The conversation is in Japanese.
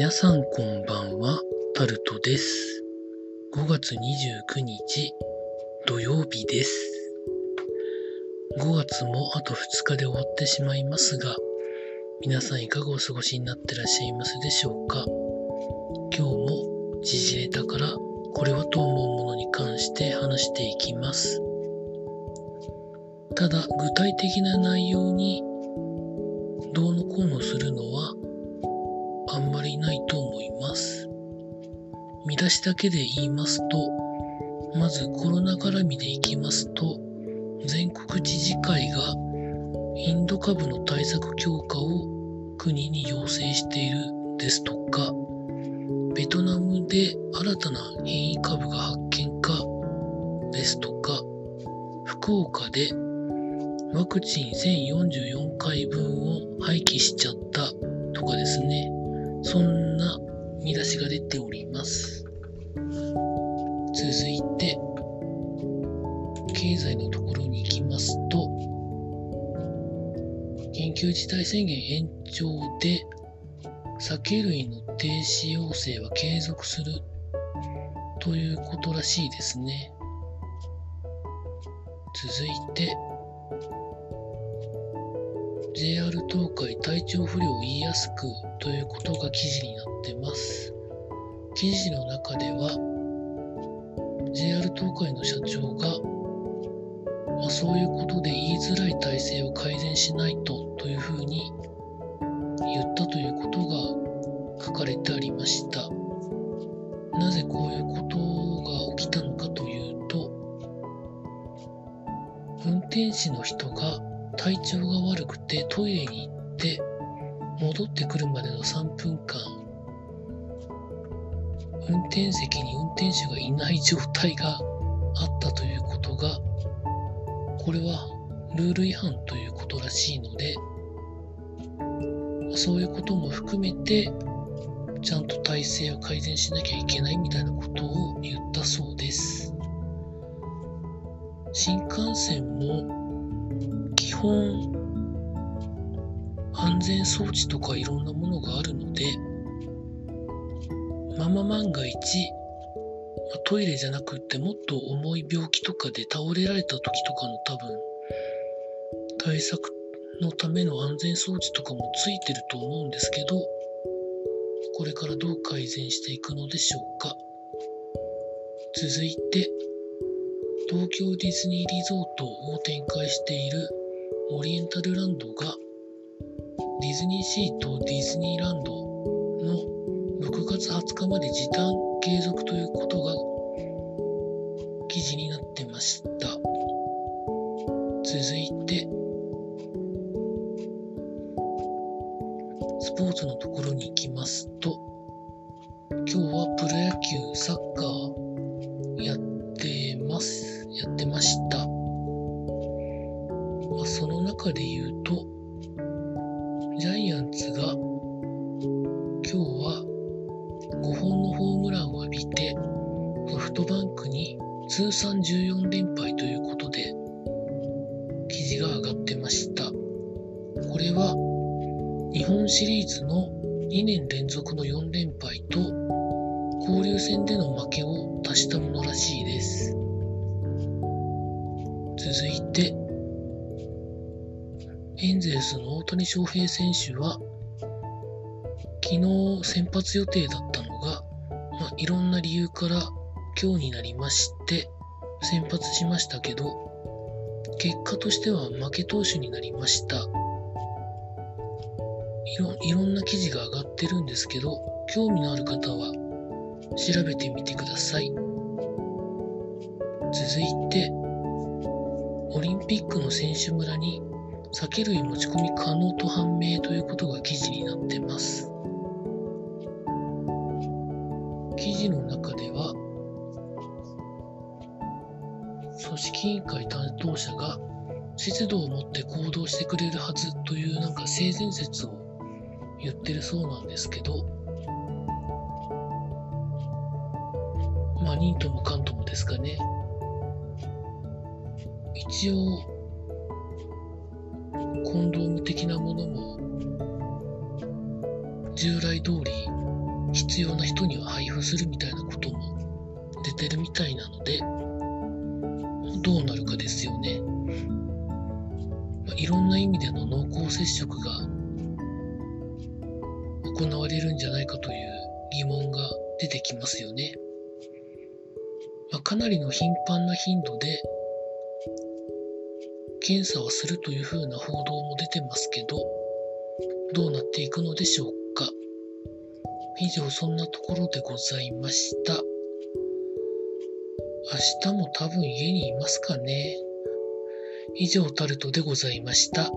皆さんこんばんは、タルトです。5月29日土曜日です。5月もあと2日で終わってしまいますが、皆さんいかがお過ごしになってらっしゃいますでしょうか？今日も時事ネタからこれはと思うものに関して話していきます。ただ具体的な内容にどうのこうのするのは見出しだけで言いますと、まずコロナ絡みでいきますと、全国知事会がインド株の対策強化を国に要請しているですとか、ベトナムで新たな変異株が発見かですとか、福岡でワクチン1044回分を廃棄しちゃったとかですね、そんな見出しが出ております。続いて、経済のところに行きますと、緊急事態宣言延長で酒類の停止要請は継続するということらしいですね。続いて、JR 東海体調不良を言いやすくということが記事になってます。記事の中では JR 東海の社長が、まあ、そういうことで言いづらい体制を改善しないとというふうに言ったということが書かれてありました。なぜこういうことが起きたのかというと運転士の人が体調が悪くてトイレに行って戻ってくるまでの3分間運転席に運転手がいない状態があったということがこれはルール違反ということらしいのでそういうことも含めてちゃんと体制を改善しなきゃいけないみたいなことを言ったそうです。新幹線も本安全装置とかいろんなものがあるのでまま万が一トイレじゃなくってもっと重い病気とかで倒れられた時とかの多分対策のための安全装置とかもついてると思うんですけどこれからどう改善していくのでしょうか。続いて東京ディズニーリゾートを展開しているオリエンタルランドがディズニーシーとディズニーランドの6月20日まで時短継続ということが記事になってました。続いて、スポーツのところに行きますと、今日はプロ野球、サッカーやってます。やってました。まあ、その中で言うと、ジャイアンツが今日は5本のホームランを浴びてソフトバンクに通算14連敗ということで記事が上がってました。これは日本シリーズの2年連続の4連敗と交流戦での負けを足したものらしいです。続いてエンゼルスの大谷翔平選手は昨日先発予定だったのが、まあ、いろんな理由から今日になりまして先発しましたけど結果としては負け投手になりました。いろいろんな記事が上がってるんですけど興味のある方は調べてみてください。続いてオリンピックの選手村に酒類持ち込み可能と判明ということが記事になってます。記事の中では組織委員会担当者が節度を持って行動してくれるはずというなんか性善説を言ってるそうなんですけどまあ忍ともかんともですかね。一応コンドーム的なものも従来通り必要な人には配布するみたいなことも出てるみたいなので、どうなるかですよね。まあ、いろんな意味での濃厚接触が行われるんじゃないかという疑問が出てきますよね。まあ、かなりの頻繁な頻度で検査をするというふうな報道も出てますけど、どうなっていくのでしょうか。以上、そんなところでございました。明日も多分家にいますかね。以上、タルトでございました。